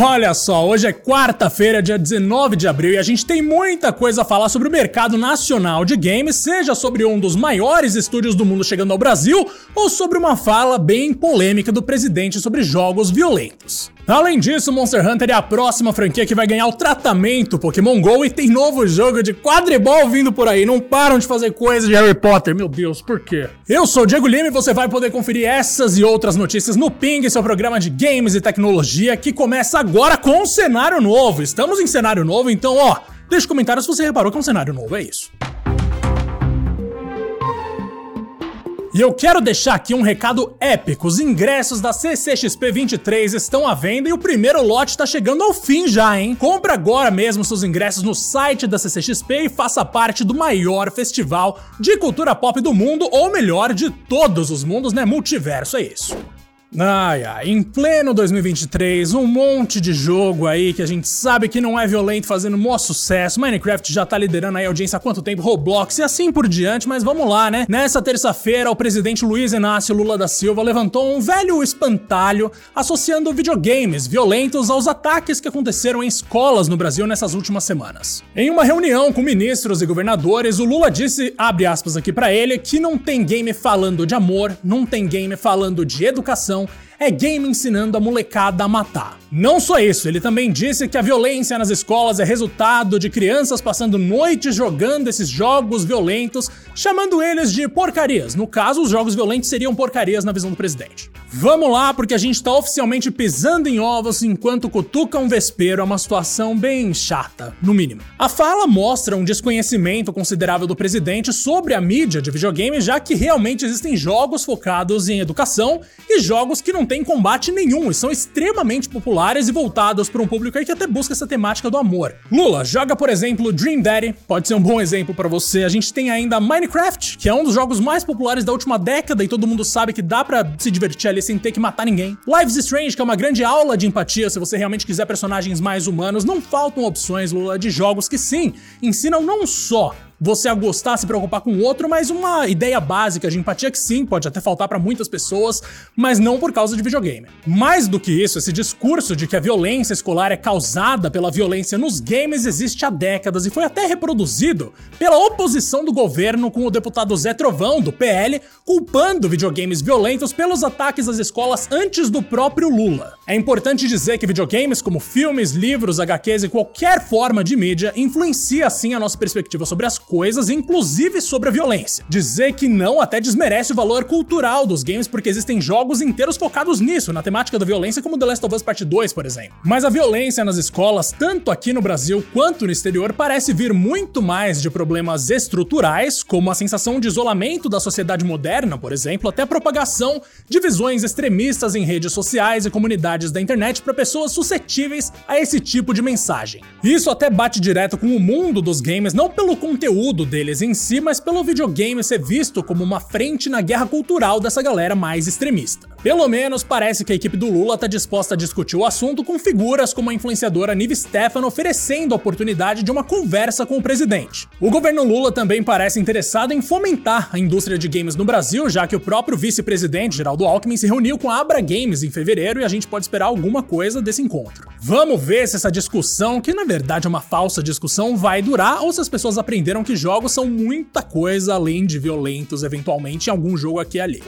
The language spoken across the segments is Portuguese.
Olha só, hoje é quarta-feira, dia 19 de abril, e a gente tem muita coisa a falar sobre o mercado nacional de games, seja sobre um dos maiores estúdios do mundo chegando ao Brasil, ou sobre uma fala bem polêmica do presidente sobre jogos violentos. Além disso, Monster Hunter é a próxima franquia que vai ganhar o tratamento Pokémon GO e tem novo jogo de quadribol vindo por aí. Não param de fazer coisa de Harry Potter. Meu Deus, por quê? Eu sou o Diego Lima e você vai poder conferir essas e outras notícias no Ping, seu programa de games e tecnologia, que começa agora com um cenário novo. Estamos em cenário novo, então, ó, deixa um comentário se você reparou que é um cenário novo, é isso. E eu quero deixar aqui um recado épico. Os ingressos da CCXP 23 estão à venda e o primeiro lote está chegando ao fim já, hein? Compre agora mesmo seus ingressos no site da CCXP e faça parte do maior festival de cultura pop do mundo, ou melhor, de todos os mundos, né? Multiverso, é isso. Ai, ai, em pleno 2023, um monte de jogo aí que a gente sabe que não é violento fazendo maior sucesso. Minecraft já tá liderando aí a audiência há quanto tempo? Roblox e assim por diante, mas vamos lá, né? Nessa terça-feira, o presidente Luiz Inácio Lula da Silva levantou um velho espantalho associando videogames violentos aos ataques que aconteceram em escolas no Brasil nessas últimas semanas. Em uma reunião com ministros e governadores, o Lula disse, abre aspas aqui para ele, que não tem game falando de amor, não tem game falando de educação é game ensinando a molecada a matar. Não só isso, ele também disse que a violência nas escolas é resultado de crianças passando noites jogando esses jogos violentos, chamando eles de porcarias. No caso, os jogos violentos seriam porcarias na visão do presidente. Vamos lá, porque a gente tá oficialmente pisando em ovos enquanto cutuca um vespeiro, é uma situação bem chata, no mínimo. A fala mostra um desconhecimento considerável do presidente sobre a mídia de videogame, já que realmente existem jogos focados em educação e jogos que não têm combate nenhum e são extremamente populares e voltados para um público aí que até busca essa temática do amor. Lula joga, por exemplo, Dream Daddy, pode ser um bom exemplo para você. A gente tem ainda Minecraft, que é um dos jogos mais populares da última década e todo mundo sabe que dá para se divertir ali sem ter que matar ninguém. Lives Strange, que é uma grande aula de empatia se você realmente quiser personagens mais humanos. Não faltam opções, Lula, de jogos que sim, ensinam não só você a gostar, se preocupar com o outro, mas uma ideia básica de empatia que sim, pode até faltar para muitas pessoas, mas não por causa de videogame. Mais do que isso, esse discurso de que a violência escolar é causada pela violência nos games existe há décadas e foi até reproduzido pela oposição do governo com o deputado Zé Trovão, do PL, culpando videogames violentos pelos ataques às escolas antes do próprio Lula. É importante dizer que videogames, como filmes, livros, HQs e qualquer forma de mídia, influencia sim a nossa perspectiva sobre as coisas, inclusive sobre a violência. Dizer que não até desmerece o valor cultural dos games, porque existem jogos inteiros focados nisso, na temática da violência, como The Last of Us Part 2, por exemplo. Mas a violência nas escolas, tanto aqui no Brasil quanto no exterior, parece vir muito mais de problemas estruturais, como a sensação de isolamento da sociedade moderna, por exemplo, até a propagação de visões extremistas em redes sociais e comunidades da internet para pessoas suscetíveis a esse tipo de mensagem. Isso até bate direto com o mundo dos games, não pelo conteúdo conteúdo deles em si, mas pelo videogame ser visto como uma frente na guerra cultural dessa galera mais extremista. Pelo menos parece que a equipe do Lula está disposta a discutir o assunto com figuras como a influenciadora Nive Stefano oferecendo a oportunidade de uma conversa com o presidente. O governo Lula também parece interessado em fomentar a indústria de games no Brasil, já que o próprio vice-presidente Geraldo Alckmin se reuniu com a Abra Games em fevereiro e a gente pode esperar alguma coisa desse encontro. Vamos ver se essa discussão, que na verdade é uma falsa discussão, vai durar ou se as pessoas aprenderam que jogos são muita coisa além de violentos eventualmente em algum jogo aqui e ali.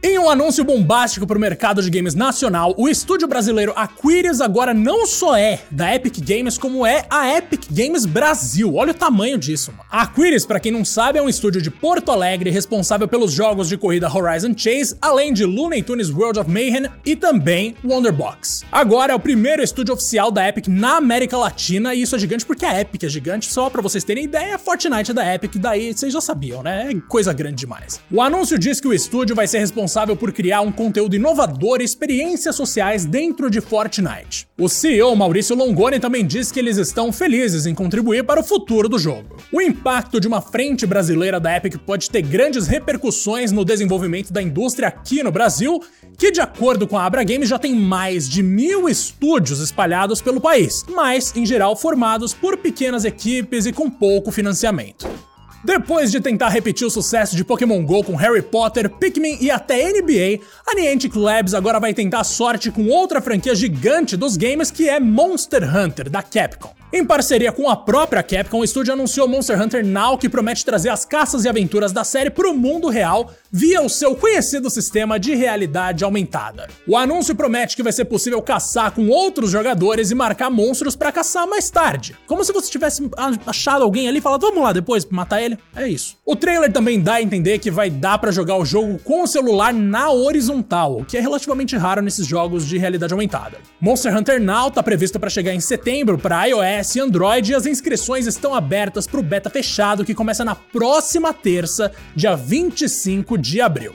Em um anúncio bombástico para o mercado de games nacional, o estúdio brasileiro Aquiris agora não só é da Epic Games, como é a Epic Games Brasil. Olha o tamanho disso, mano. A Aquiris, para quem não sabe, é um estúdio de Porto Alegre responsável pelos jogos de corrida Horizon Chase, além de Looney Tunes World of Mayhem e também Wonderbox. Agora é o primeiro estúdio oficial da Epic na América Latina e isso é gigante porque a Epic é gigante. Só para vocês terem ideia, Fortnite é da Epic, daí vocês já sabiam, né? É coisa grande demais. O anúncio diz que o estúdio vai ser responsável responsável por criar um conteúdo inovador e experiências sociais dentro de Fortnite. O CEO Maurício Longoni também disse que eles estão felizes em contribuir para o futuro do jogo. O impacto de uma frente brasileira da Epic pode ter grandes repercussões no desenvolvimento da indústria aqui no Brasil, que de acordo com a Abra Games já tem mais de mil estúdios espalhados pelo país, mas em geral formados por pequenas equipes e com pouco financiamento. Depois de tentar repetir o sucesso de Pokémon GO com Harry Potter, Pikmin e até NBA, a Niantic Labs agora vai tentar sorte com outra franquia gigante dos games que é Monster Hunter, da Capcom. Em parceria com a própria Capcom, o estúdio anunciou Monster Hunter Now, que promete trazer as caças e aventuras da série para o mundo real via o seu conhecido sistema de realidade aumentada. O anúncio promete que vai ser possível caçar com outros jogadores e marcar monstros para caçar mais tarde. Como se você tivesse achado alguém ali e falado, vamos lá depois matar ele. É isso. O trailer também dá a entender que vai dar para jogar o jogo com o celular na horizontal, o que é relativamente raro nesses jogos de realidade aumentada. Monster Hunter Now tá previsto para chegar em setembro para iOS iOS e Android e as inscrições estão abertas para o beta fechado que começa na próxima terça, dia 25 de abril.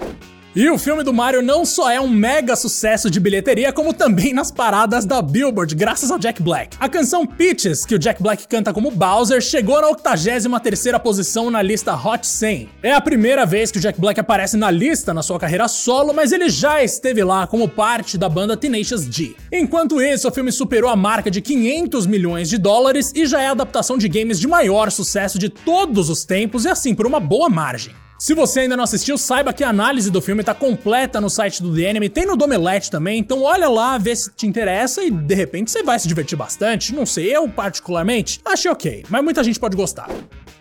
E o filme do Mario não só é um mega sucesso de bilheteria, como também nas paradas da Billboard, graças ao Jack Black. A canção Peaches, que o Jack Black canta como Bowser, chegou na 83ª posição na lista Hot 100. É a primeira vez que o Jack Black aparece na lista na sua carreira solo, mas ele já esteve lá como parte da banda Tenacious D. Enquanto isso, o filme superou a marca de 500 milhões de dólares e já é a adaptação de games de maior sucesso de todos os tempos e assim por uma boa margem. Se você ainda não assistiu, saiba que a análise do filme tá completa no site do The Anime, tem no Domelete também, então olha lá, vê se te interessa e de repente você vai se divertir bastante. Não sei, eu particularmente achei ok, mas muita gente pode gostar.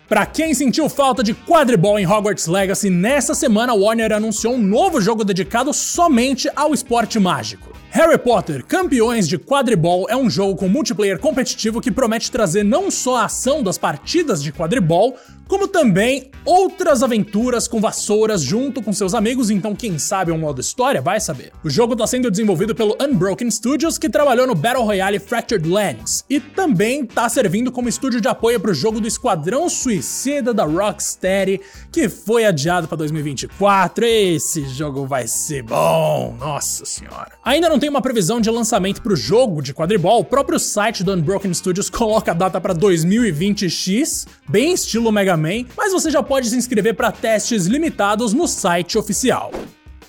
Para quem sentiu falta de quadribol em Hogwarts Legacy, nessa semana a Warner anunciou um novo jogo dedicado somente ao esporte mágico. Harry Potter Campeões de Quadribol é um jogo com multiplayer competitivo que promete trazer não só a ação das partidas de quadribol, como também outras aventuras com vassouras junto com seus amigos, então quem sabe um modo história vai saber. O jogo está sendo desenvolvido pelo Unbroken Studios, que trabalhou no Battle Royale Fractured Lands, e também está servindo como estúdio de apoio para o jogo do Esquadrão Suicida da Rocksteady, que foi adiado para 2024. Esse jogo vai ser bom, nossa senhora. Ainda não tem uma previsão de lançamento para o jogo de quadribol, o próprio site do Unbroken Studios coloca a data para 2020X, bem estilo Mega Man, mas você já pode se inscrever para testes limitados no site oficial.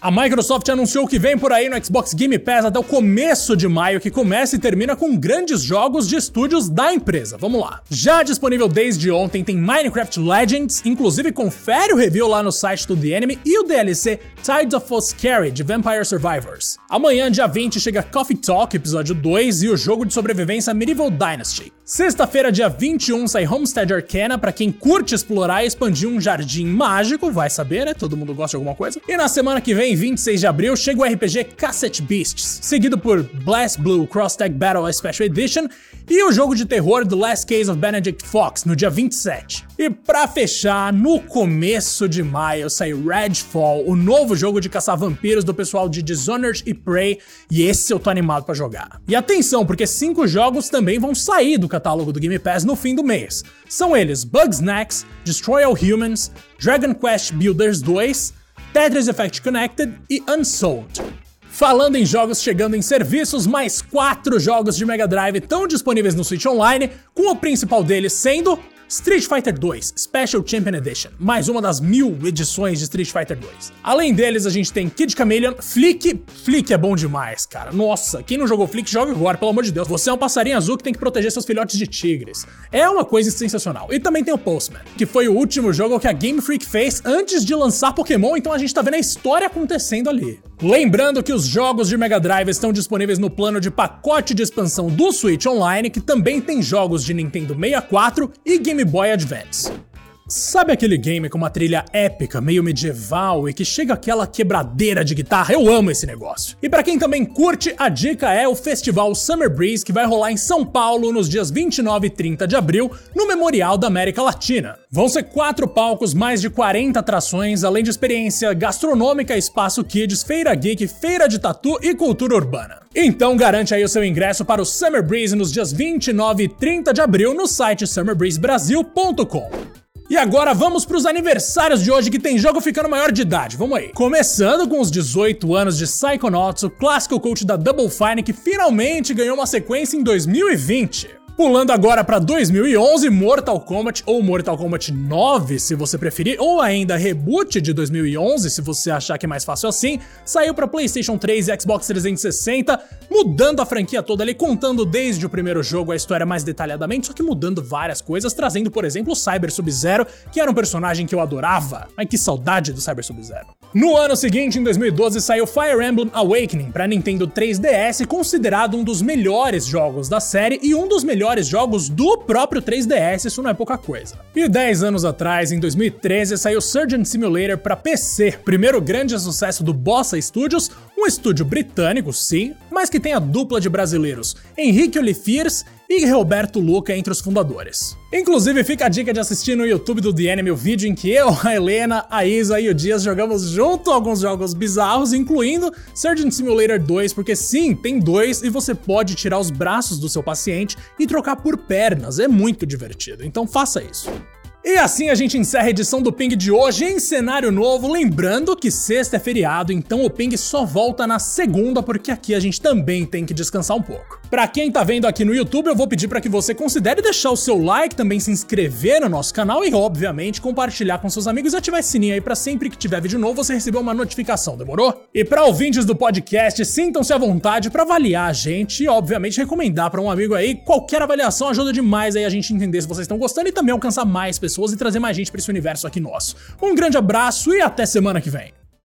A Microsoft anunciou que vem por aí no Xbox Game Pass até o começo de maio, que começa e termina com grandes jogos de estúdios da empresa. Vamos lá. Já disponível desde ontem tem Minecraft Legends, inclusive confere o review lá no site do The Enemy e o DLC Tides of Scary de Vampire Survivors. Amanhã, dia 20, chega Coffee Talk, episódio 2 e o jogo de sobrevivência Medieval Dynasty. Sexta-feira, dia 21, sai Homestead Arcana para quem curte explorar e expandir um jardim mágico, vai saber, né? Todo mundo gosta de alguma coisa. E na semana que vem, 26 de abril, chega o RPG Cassette Beasts, seguido por Blast Blue Cross Tag Battle Special Edition e o jogo de terror The Last Case of Benedict Fox, no dia 27. E para fechar, no começo de maio sai Redfall, o novo jogo de caçar vampiros do pessoal de Dishonored e Prey, e esse eu tô animado para jogar. E atenção, porque cinco jogos também vão sair do catálogo do Game Pass no fim do mês. São eles Bugsnax, Destroy All Humans, Dragon Quest Builders 2, Tetris Effect Connected e Unsold. Falando em jogos chegando em serviços, mais quatro jogos de Mega Drive estão disponíveis no Switch Online, com o principal deles sendo Street Fighter 2 Special Champion Edition, mais uma das mil edições de Street Fighter 2. Além deles, a gente tem Kid Chameleon, Flick. Flick é bom demais, cara. Nossa, quem não jogou Flick, joga agora, pelo amor de Deus. Você é um passarinho azul que tem que proteger seus filhotes de tigres. É uma coisa sensacional. E também tem o Postman, que foi o último jogo que a Game Freak fez antes de lançar Pokémon, então a gente tá vendo a história acontecendo ali. Lembrando que os jogos de Mega Drive estão disponíveis no plano de pacote de expansão do Switch Online, que também tem jogos de Nintendo 64 e Game Boy Advance. Sabe aquele game com uma trilha épica, meio medieval e que chega aquela quebradeira de guitarra? Eu amo esse negócio. E para quem também curte, a dica é o festival Summer Breeze que vai rolar em São Paulo nos dias 29 e 30 de abril, no Memorial da América Latina. Vão ser quatro palcos, mais de 40 atrações, além de experiência gastronômica, espaço kids, feira geek, feira de tatu e cultura urbana. Então garante aí o seu ingresso para o Summer Breeze nos dias 29 e 30 de abril no site summerbreezebrasil.com. E agora vamos para os aniversários de hoje que tem jogo ficando maior de idade. Vamos aí. Começando com os 18 anos de Psychonauts, o clássico coach da Double Fine que finalmente ganhou uma sequência em 2020. Pulando agora para 2011, Mortal Kombat ou Mortal Kombat 9, se você preferir, ou ainda Reboot de 2011, se você achar que é mais fácil assim, saiu para PlayStation 3 e Xbox 360, mudando a franquia toda ali, contando desde o primeiro jogo a história mais detalhadamente, só que mudando várias coisas, trazendo, por exemplo, o Cyber Sub-Zero, que era um personagem que eu adorava. Ai que saudade do Cyber Sub-Zero. No ano seguinte, em 2012, saiu Fire Emblem Awakening para Nintendo 3DS, considerado um dos melhores jogos da série e um dos melhores jogos do próprio 3DS, isso não é pouca coisa. E 10 anos atrás, em 2013, saiu Surgeon Simulator para PC, primeiro grande sucesso do Bossa Studios, um estúdio britânico, sim, mas que tem a dupla de brasileiros, Henrique Olifiers e Roberto Luca entre os fundadores. Inclusive, fica a dica de assistir no YouTube do The Enemy o vídeo em que eu, a Helena, a Isa e o Dias jogamos junto alguns jogos bizarros, incluindo Surgeon Simulator 2, porque sim, tem dois e você pode tirar os braços do seu paciente e trocar por pernas, é muito divertido, então faça isso. E assim a gente encerra a edição do Ping de hoje em cenário novo, lembrando que sexta é feriado, então o Ping só volta na segunda, porque aqui a gente também tem que descansar um pouco. Pra quem tá vendo aqui no YouTube, eu vou pedir para que você considere deixar o seu like, também se inscrever no nosso canal e, obviamente, compartilhar com seus amigos e ativar esse sininho aí pra sempre que tiver vídeo novo você receber uma notificação, demorou? E pra ouvintes do podcast, sintam-se à vontade para avaliar a gente e, obviamente, recomendar para um amigo aí. Qualquer avaliação ajuda demais aí a gente entender se vocês estão gostando e também alcançar mais pessoas e trazer mais gente para esse universo aqui nosso. Um grande abraço e até semana que vem.